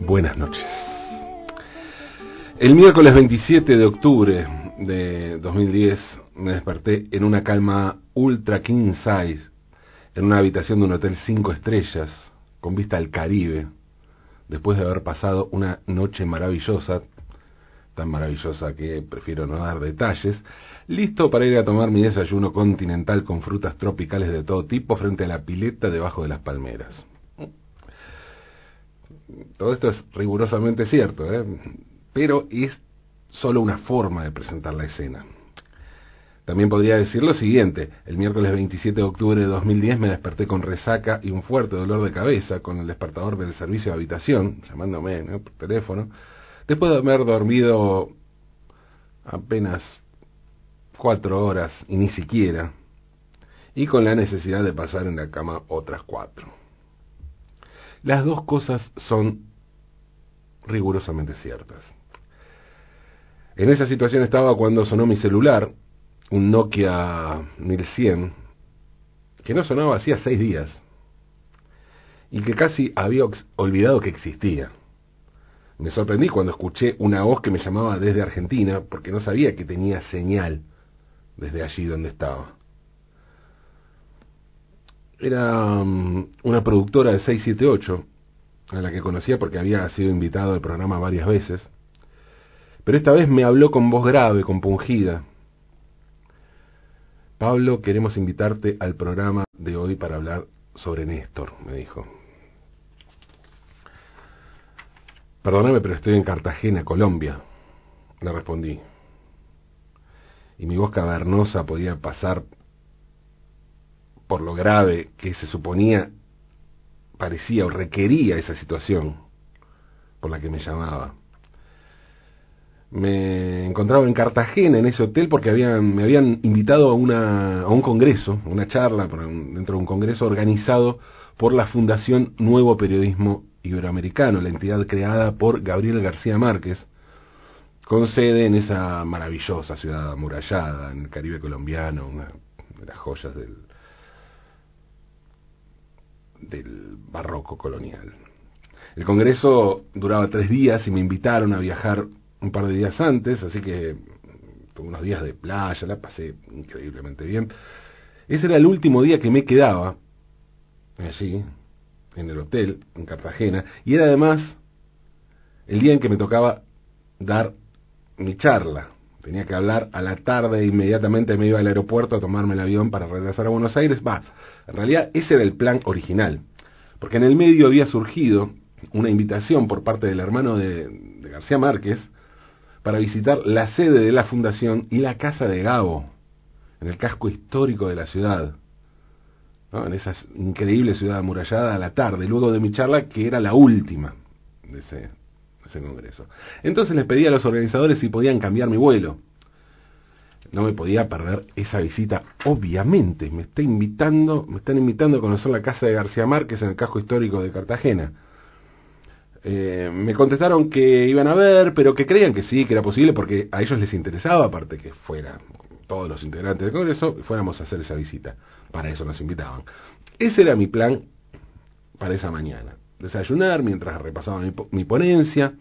buenas noches. El miércoles 27 de octubre de 2010 me desperté en una calma ultra king size, en una habitación de un hotel cinco estrellas, con vista al Caribe, después de haber pasado una noche maravillosa, tan maravillosa que prefiero no dar detalles, listo para ir a tomar mi desayuno continental con frutas tropicales de todo tipo frente a la pileta debajo de las palmeras. Todo esto es rigurosamente cierto, ¿eh? pero es solo una forma de presentar la escena. También podría decir lo siguiente, el miércoles 27 de octubre de 2010 me desperté con resaca y un fuerte dolor de cabeza con el despertador del servicio de habitación, llamándome por teléfono, después de haber dormido apenas cuatro horas y ni siquiera, y con la necesidad de pasar en la cama otras cuatro. Las dos cosas son rigurosamente ciertas. En esa situación estaba cuando sonó mi celular, un Nokia 1100, que no sonaba hacía seis días, y que casi había olvidado que existía. Me sorprendí cuando escuché una voz que me llamaba desde Argentina, porque no sabía que tenía señal desde allí donde estaba. Era mm, una productora de 678, a la que conocía porque había sido invitado al programa varias veces, pero esta vez me habló con voz grave, compungida. Pablo, queremos invitarte al programa de hoy para hablar sobre Néstor, me dijo. Perdóname, pero estoy en Cartagena, Colombia, le respondí. Y mi voz cavernosa podía pasar por lo grave que se suponía, parecía o requería esa situación por la que me llamaba. Me encontraba en Cartagena, en ese hotel, porque habían, me habían invitado a, una, a un congreso, una charla dentro de un congreso organizado por la Fundación Nuevo Periodismo Iberoamericano, la entidad creada por Gabriel García Márquez, con sede en esa maravillosa ciudad amurallada, en el Caribe colombiano, una de las joyas del, del barroco colonial. El Congreso duraba tres días y me invitaron a viajar un par de días antes, así que tuve unos días de playa, la pasé increíblemente bien. Ese era el último día que me quedaba allí, en el hotel, en Cartagena, y era además el día en que me tocaba dar mi charla. Tenía que hablar a la tarde inmediatamente me iba al aeropuerto a tomarme el avión para regresar a Buenos Aires. Va, en realidad ese era el plan original, porque en el medio había surgido una invitación por parte del hermano de, de García Márquez para visitar la sede de la fundación y la casa de Gabo, en el casco histórico de la ciudad, en esa increíble ciudad amurallada a la tarde, luego de mi charla, que era la última de ese, ese congreso. Entonces les pedí a los organizadores si podían cambiar mi vuelo. No me podía perder esa visita, obviamente. Me está invitando, me están invitando a conocer la casa de García Márquez en el casco histórico de Cartagena. Eh, me contestaron que iban a ver, pero que creían que sí, que era posible, porque a ellos les interesaba, aparte que fuera todos los integrantes del Congreso, fuéramos a hacer esa visita. Para eso nos invitaban. Ese era mi plan para esa mañana. Desayunar mientras repasaba mi, ponencia,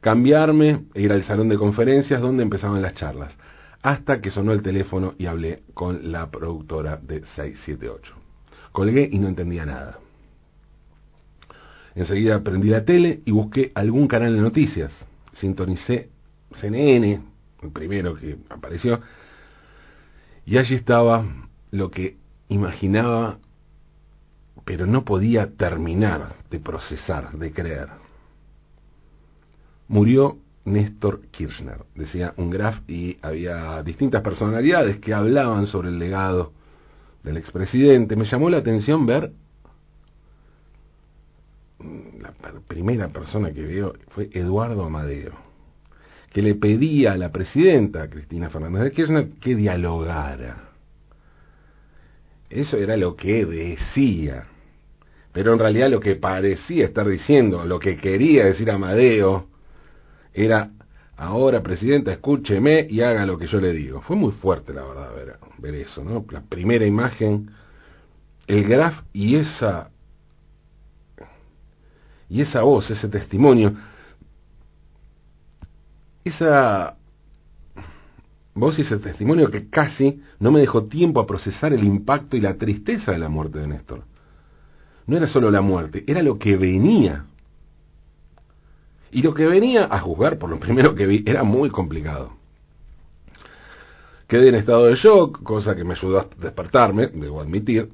cambiarme e ir al salón de conferencias donde empezaban las charlas, hasta que sonó el teléfono y hablé con la productora de 678. Colgué y no entendía nada. Enseguida prendí la tele y busqué algún canal de noticias. Sintonicé CNN, el primero que apareció, y allí estaba lo que imaginaba, pero no podía terminar de procesar, de creer. Murió Néstor Kirchner, decía un graf, y había distintas personalidades que hablaban sobre el legado del expresidente. Me llamó la atención ver la primera persona que veo fue Eduardo Amadeo, que le pedía a la presidenta Cristina Fernández de Kirchner que dialogara. Eso era lo que decía, pero en realidad lo que parecía estar diciendo, lo que quería decir Amadeo, era, ahora presidenta, escúcheme y haga lo que yo le digo. Fue muy fuerte, la verdad, ver, ver eso, ¿no? La primera imagen, el graf y esa Y esa voz, ese testimonio, esa voz y ese testimonio que casi no me dejó tiempo a procesar el impacto y la tristeza de la muerte de Néstor. No era solo la muerte, era lo que venía. Y lo que venía, a juzgar por lo primero que vi, era muy complicado. Quedé en estado de shock, cosa que me ayudó a despertarme, debo admitir.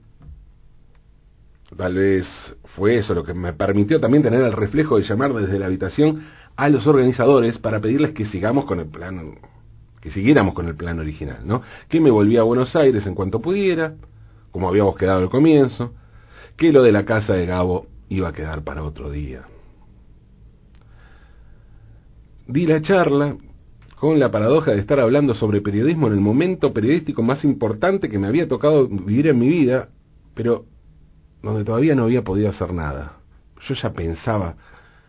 Tal vez fue eso lo que me permitió también tener el reflejo de llamar desde la habitación a los organizadores para pedirles que sigamos con el plan, que siguiéramos con el plan original, ¿no? Que me volvía a Buenos Aires en cuanto pudiera, como habíamos quedado al comienzo, que lo de la casa de Gabo iba a quedar para otro día. Di la charla con la paradoja de estar hablando sobre periodismo en el momento periodístico más importante que me había tocado vivir en mi vida, pero donde todavía no había podido hacer nada. Yo ya pensaba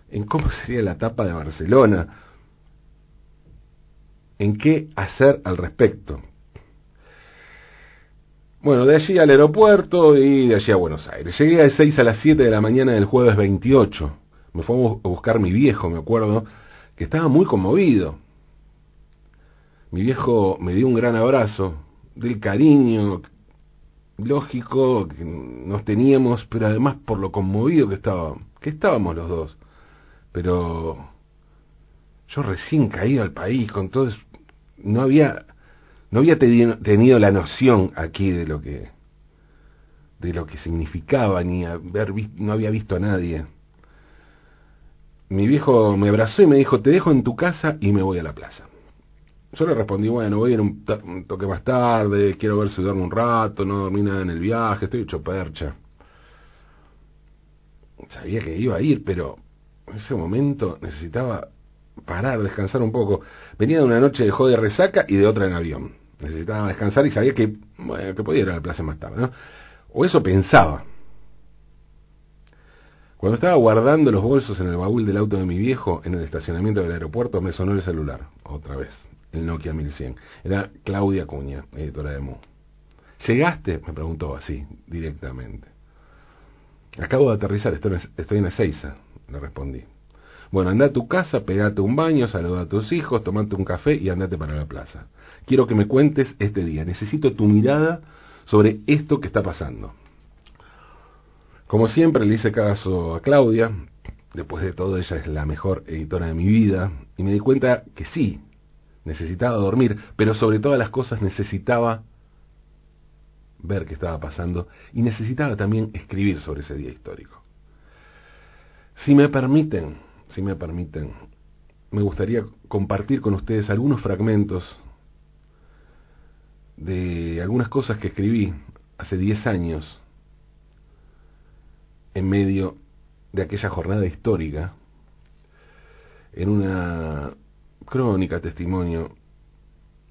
en cómo sería la etapa de Barcelona, en qué hacer al respecto. Bueno, de allí al aeropuerto y de allí a Buenos Aires. Llegué de 6 a las 7 de la mañana del jueves 28. Me fue a buscar mi viejo, me acuerdo, que estaba muy conmovido. Mi viejo me dio un gran abrazo, del cariño lógico que nos teníamos, pero además por lo conmovido que estábamos, que estábamos los dos. Pero yo recién caído al país con todo, no había no había tenido la noción aquí de lo que de lo que significaba ni haber no había visto a nadie. Mi viejo me abrazó y me dijo, "Te dejo en tu casa y me voy a la plaza." Yo le respondí, bueno, voy a ir un, toque más tarde, quiero ver si duermo un rato, no dormí nada en el viaje, estoy hecho percha. Sabía que iba a ir, pero en ese momento necesitaba parar, descansar un poco. Venía de una noche de joder resaca y de otra en avión. Necesitaba descansar y sabía que, que podía ir a la plaza más tarde, ¿no? O eso pensaba. Cuando estaba guardando los bolsos en el baúl del auto de mi viejo en el estacionamiento del aeropuerto, me sonó el celular, otra vez, el Nokia 1100. Era Claudia Cuña, editora de Mu. ¿Llegaste? Me preguntó así, directamente. Acabo de aterrizar, estoy, estoy en Ezeiza, le respondí. Bueno, anda a tu casa, pegate un baño, saluda a tus hijos, tomate un café y andate para la plaza. Quiero que me cuentes este día. Necesito tu mirada sobre esto que está pasando. Como siempre le hice caso a Claudia, después de todo ella es la mejor editora de mi vida, y me di cuenta que sí, necesitaba dormir, pero sobre todas las cosas necesitaba ver qué estaba pasando y necesitaba también escribir sobre ese día histórico. Si me permiten, si me permiten, me gustaría compartir con ustedes algunos fragmentos de algunas cosas que escribí hace 10 años en medio de aquella jornada histórica, en una crónica, testimonio,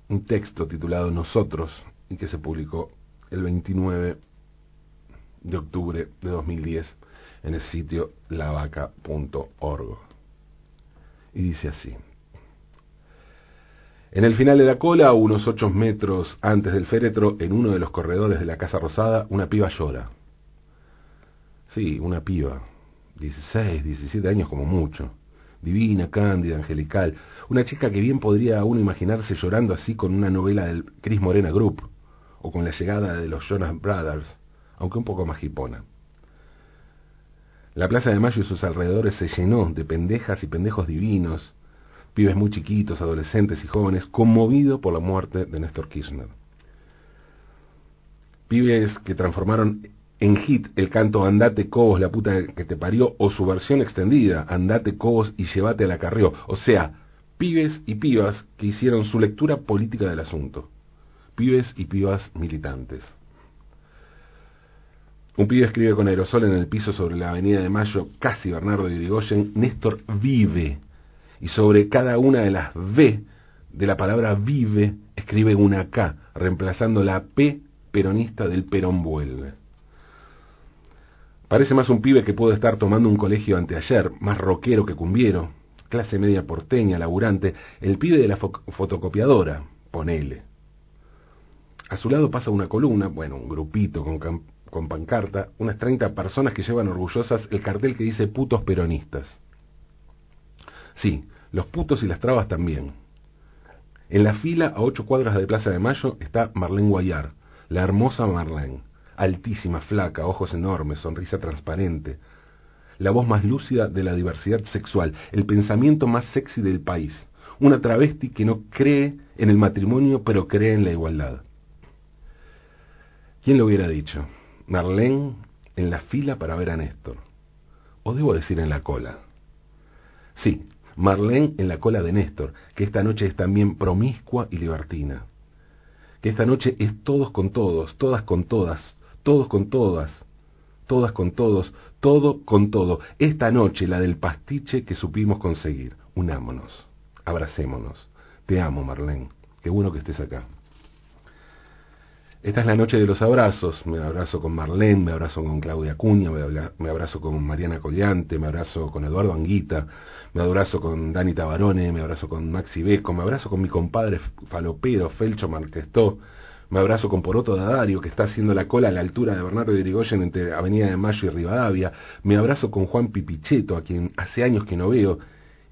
un texto titulado Nosotros, y que se publicó el 29 de octubre de 2010 en el sitio lavaca.org. Y dice así. En el final de la cola, unos ocho metros antes del féretro, en uno de los corredores de la Casa Rosada, una piba llora. Sí, una piba. 16, 17 años como mucho. Divina, cándida, angelical. Una chica que bien podría uno imaginarse llorando así con una novela del Chris Morena Group o con la llegada de los Jonas Brothers, aunque un poco más hipona. La Plaza de Mayo y sus alrededores se llenó de pendejas y pendejos divinos, pibes muy chiquitos, adolescentes y jóvenes, conmovidos por la muerte de Néstor Kirchner. Pibes que transformaron en hit el canto Andate Cobos, la puta que te parió, o su versión extendida, Andate Cobos y llévate a la. O sea, pibes y pibas que hicieron su lectura política del asunto. Pibes y pibas militantes. Un pibe escribe con aerosol en el piso sobre la avenida de Mayo, casi Bernardo de Irigoyen, Néstor vive. Y sobre cada una de las V de la palabra vive, escribe una K, reemplazando la P peronista del Perón vuelve. Parece más un pibe que puede estar tomando un colegio anteayer, más rockero que cumbiero, clase media porteña, laburante, el pibe de la fotocopiadora, ponele. A su lado pasa una columna, bueno, un grupito con con pancarta, unas 30 personas que llevan orgullosas el cartel que dice putos peronistas. Sí, los putos y las trabas también. En la fila, a ocho cuadras de Plaza de Mayo, está Marlene Guayar, la hermosa Marlene, altísima, flaca, ojos enormes, sonrisa transparente, la voz más lúcida de la diversidad sexual, el pensamiento más sexy del país, una travesti que no cree en el matrimonio pero cree en la igualdad. ¿Quién lo hubiera dicho? Marlene en la fila para ver a Néstor. O debo decir en la cola. Sí, Marlene en la cola de Néstor, que esta noche es también promiscua y libertina. Que esta noche es todos con todos, todas con todas, todos con todas, todas con todos, todo con todo. Esta noche la del pastiche que supimos conseguir. Unámonos, abracémonos. Te amo, Marlene. Qué bueno que estés acá. Esta es la noche de los abrazos. Me abrazo con Marlene, me abrazo con Claudia Cuña, me abrazo con Mariana Collante, me abrazo con Eduardo Anguita, me abrazo con Dani Tabarone, me abrazo con Maxi Beco, me abrazo con mi compadre falopero Felcho Marquestó, me abrazo con Poroto Dadario, que está haciendo la cola a la altura de Bernardo de Irigoyen entre Avenida de Mayo y Rivadavia, me abrazo con Juan Pipicheto, a quien hace años que no veo,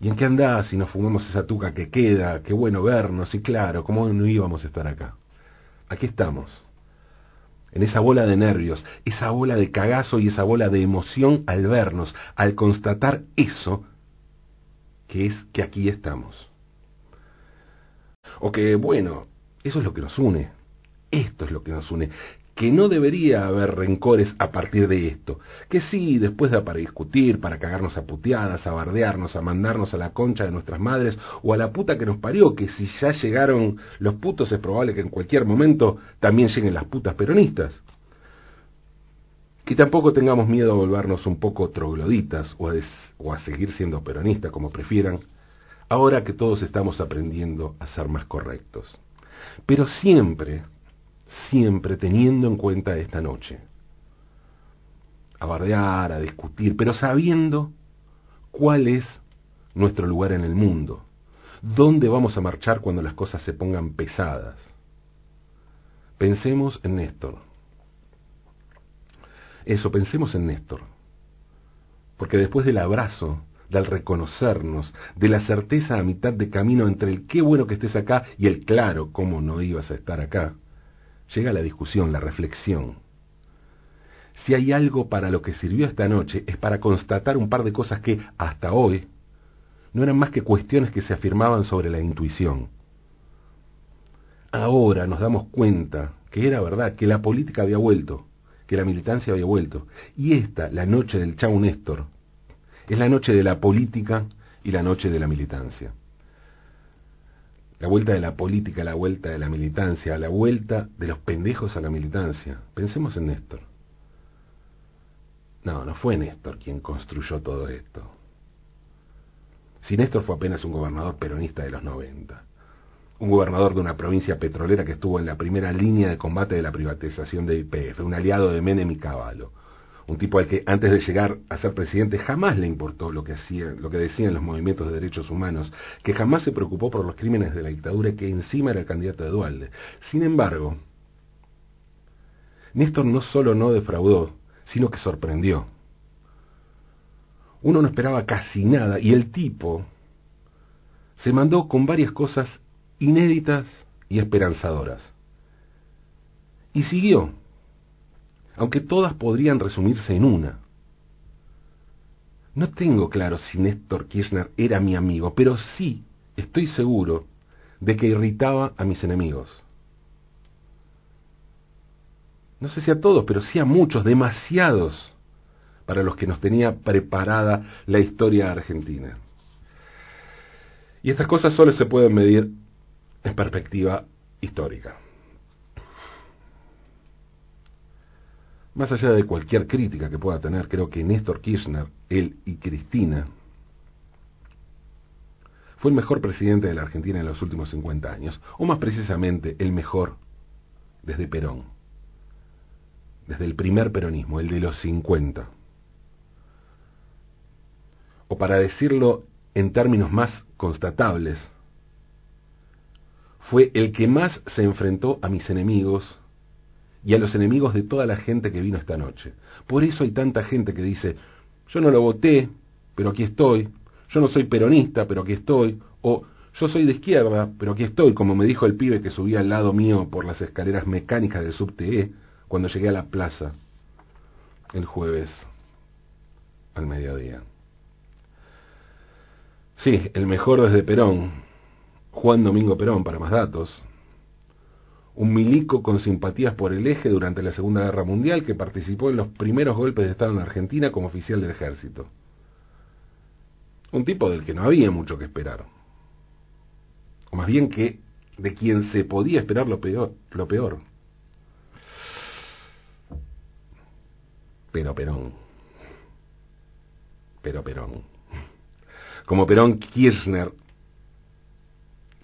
¿Y en qué andás si nos fumamos esa tuca que queda? Qué bueno vernos, y claro, ¿cómo no íbamos a estar acá? Aquí estamos, en esa bola de nervios, esa bola de cagazo y esa bola de emoción al vernos, al constatar eso, que es que aquí estamos. O que, bueno, eso es lo que nos une, esto es lo que nos une, que no debería haber rencores a partir de esto, que sí, después da para discutir, para cagarnos a puteadas, a bardearnos, a mandarnos a la concha de nuestras madres o a la puta que nos parió, que si ya llegaron los putos es probable que en cualquier momento también lleguen las putas peronistas. Que tampoco tengamos miedo a volvernos un poco trogloditas o a, o a seguir siendo peronistas como prefieran, ahora que todos estamos aprendiendo a ser más correctos. Pero siempre, siempre teniendo en cuenta esta noche. A bardear, a discutir, pero sabiendo cuál es nuestro lugar en el mundo, dónde vamos a marchar cuando las cosas se pongan pesadas. Pensemos en Néstor. Eso, pensemos en Néstor. Porque después del abrazo, del reconocernos, de la certeza a mitad de camino entre el qué bueno que estés acá y el claro cómo no ibas a estar acá, llega la discusión, la reflexión. Si hay algo para lo que sirvió esta noche es para constatar un par de cosas que, hasta hoy, no eran más que cuestiones que se afirmaban sobre la intuición. Ahora nos damos cuenta que era verdad, que la política había vuelto, que la militancia había vuelto. Y esta, la noche del Chau Néstor, es la noche de la política y la noche de la militancia. La vuelta de la política, la vuelta de la militancia, la vuelta de los pendejos a la militancia. Pensemos en Néstor. No, no fue Néstor quien construyó todo esto. Si Néstor fue apenas un gobernador peronista de los 90, un gobernador de una provincia petrolera que estuvo en la primera línea de combate de la privatización de IPF, un aliado de Menem y Caballo, un tipo al que antes de llegar a ser presidente jamás le importó lo que hacía, lo que decían los movimientos de derechos humanos, que jamás se preocupó por los crímenes de la dictadura que encima era el candidato de Dualde. Sin embargo, Néstor no solo no defraudó, sino que sorprendió. Uno no esperaba casi nada y el tipo se mandó con varias cosas inéditas y esperanzadoras. Y siguió aunque todas podrían resumirse en una. No tengo claro si Néstor Kirchner era mi amigo, pero sí estoy seguro de que irritaba a mis enemigos. No sé si a todos, pero sí a muchos, demasiados, para los que nos tenía preparada la historia argentina. Y estas cosas solo se pueden medir en perspectiva histórica. Más allá de cualquier crítica que pueda tener, creo que Néstor Kirchner, él y Cristina, fue el mejor presidente de la Argentina en los últimos 50 años, o más precisamente el mejor desde Perón, desde el primer peronismo, el de los 50. O para decirlo en términos más constatables, fue el que más se enfrentó a mis enemigos y a los enemigos de toda la gente que vino esta noche. Por eso hay tanta gente que dice, yo no lo voté, pero aquí estoy, yo no soy peronista, pero aquí estoy, o yo soy de izquierda, pero aquí estoy, como me dijo el pibe que subía al lado mío por las escaleras mecánicas del subte cuando llegué a la plaza el jueves al mediodía. Sí, el mejor desde Perón, Juan Domingo Perón, para más datos, un milico con simpatías por el eje durante la Segunda Guerra Mundial que participó en los primeros golpes de Estado en Argentina como oficial del ejército. Un tipo del que no había mucho que esperar. O más bien que de quien se podía esperar lo peor. Lo peor. Pero Perón. Pero Perón. Como Perón, Kirchner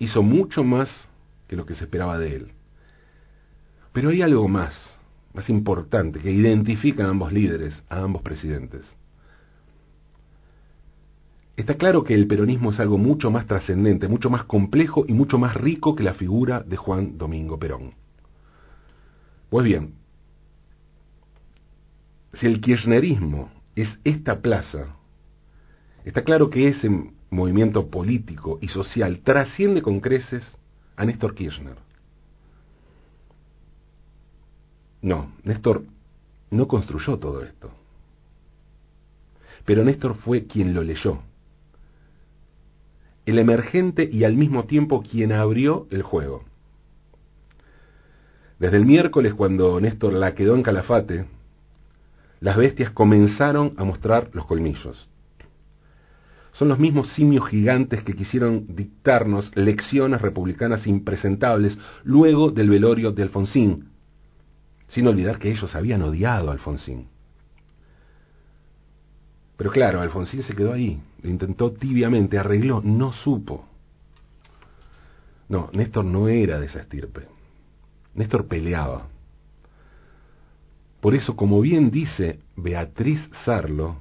hizo mucho más que lo que se esperaba de él. Pero hay algo más, más importante, que identifica a ambos líderes, a ambos presidentes. Está claro que el peronismo es algo mucho más trascendente, mucho más complejo y mucho más rico que la figura de Juan Domingo Perón. Pues bien, si el kirchnerismo es esta plaza, está claro que ese movimiento político y social trasciende con creces a Néstor Kirchner. No, Néstor no construyó todo esto. Pero Néstor fue quien lo leyó. El emergente y al mismo tiempo quien abrió el juego. Desde el miércoles, cuando Néstor la quedó en Calafate, las bestias comenzaron a mostrar los colmillos. Son los mismos simios gigantes que quisieron dictarnos lecciones republicanas impresentables luego del velorio de Alfonsín, sin olvidar que ellos habían odiado a Alfonsín. Pero claro, Alfonsín se quedó ahí, lo intentó tibiamente, arregló, no supo. No, Néstor no era de esa estirpe. Néstor peleaba. Por eso, como bien dice Beatriz Sarlo,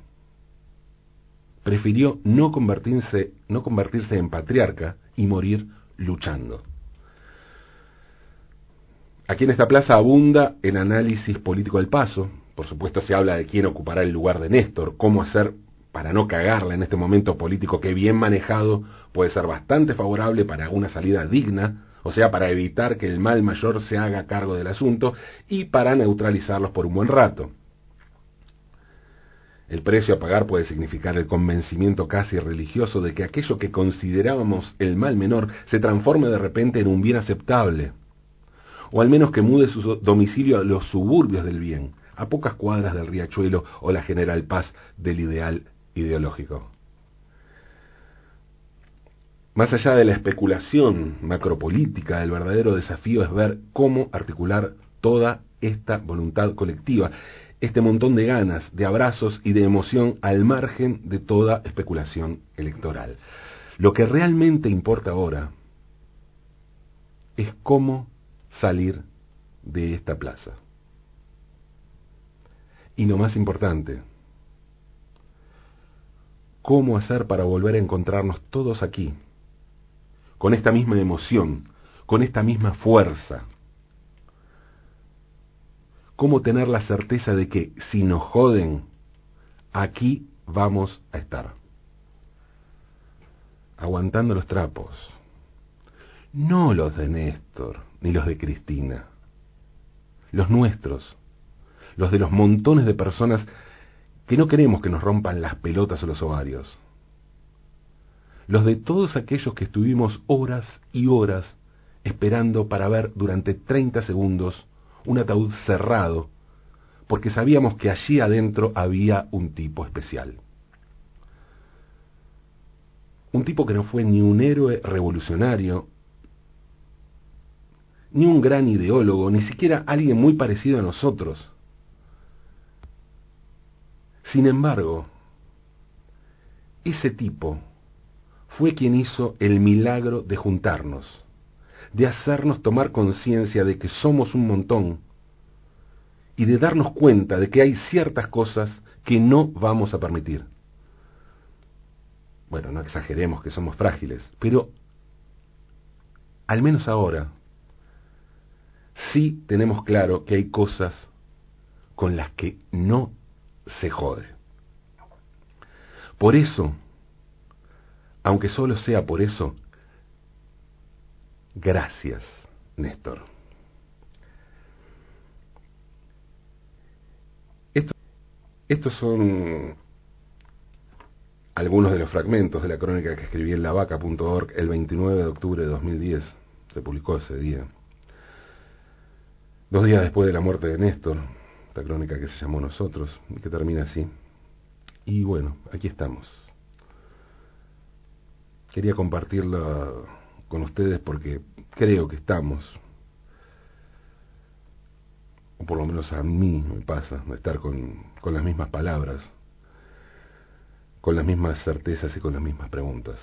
prefirió no convertirse, no convertirse en patriarca y morir luchando. Aquí en esta plaza abunda el análisis político del paso. Por supuesto se habla de quién ocupará el lugar de Néstor, cómo hacer para no cagarla en este momento político que bien manejado puede ser bastante favorable para una salida digna, o sea, para evitar que el mal mayor se haga cargo del asunto y para neutralizarlos por un buen rato. El precio a pagar puede significar el convencimiento casi religioso de que aquello que considerábamos el mal menor se transforme de repente en un bien aceptable o al menos que mude su domicilio a los suburbios del bien, a pocas cuadras del riachuelo o la general paz del ideal ideológico. Más allá de la especulación macropolítica, el verdadero desafío es ver cómo articular toda esta voluntad colectiva, este montón de ganas, de abrazos y de emoción al margen de toda especulación electoral. Lo que realmente importa ahora es cómo salir de esta plaza. Y lo más importante, ¿cómo hacer para volver a encontrarnos todos aquí, con esta misma emoción, con esta misma fuerza? ¿Cómo tener la certeza de que si nos joden, aquí vamos a estar? Aguantando los trapos. No los de Néstor, ni los de Cristina. Los nuestros, los de los montones de personas que no queremos que nos rompan las pelotas o los ovarios. Los de todos aquellos que estuvimos horas y horas esperando para ver durante 30 segundos un ataúd cerrado, porque sabíamos que allí adentro había un tipo especial. Un tipo que no fue ni un héroe revolucionario, ni un gran ideólogo, ni siquiera alguien muy parecido a nosotros. Sin embargo, ese tipo fue quien hizo el milagro de juntarnos, de hacernos tomar conciencia de que somos un montón y de darnos cuenta de que hay ciertas cosas que no vamos a permitir. Bueno, no exageremos que somos frágiles, pero al menos ahora sí tenemos claro que hay cosas con las que no se jode. Por eso, aunque solo sea por eso, gracias, Néstor. estos son algunos de los fragmentos de la crónica que escribí en lavaca.org el 29 de octubre de 2010. Se publicó ese día. Dos días después de la muerte de Néstor, esta crónica que se llamó Nosotros, y que termina así. Y bueno, aquí estamos. Quería compartirla con ustedes porque creo que estamos, o por lo menos a mí me pasa, estar con, con las mismas palabras, con las mismas certezas y con las mismas preguntas.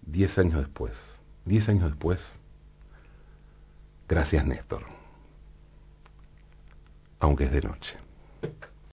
Diez años después, diez años después, gracias Néstor, aunque es de noche.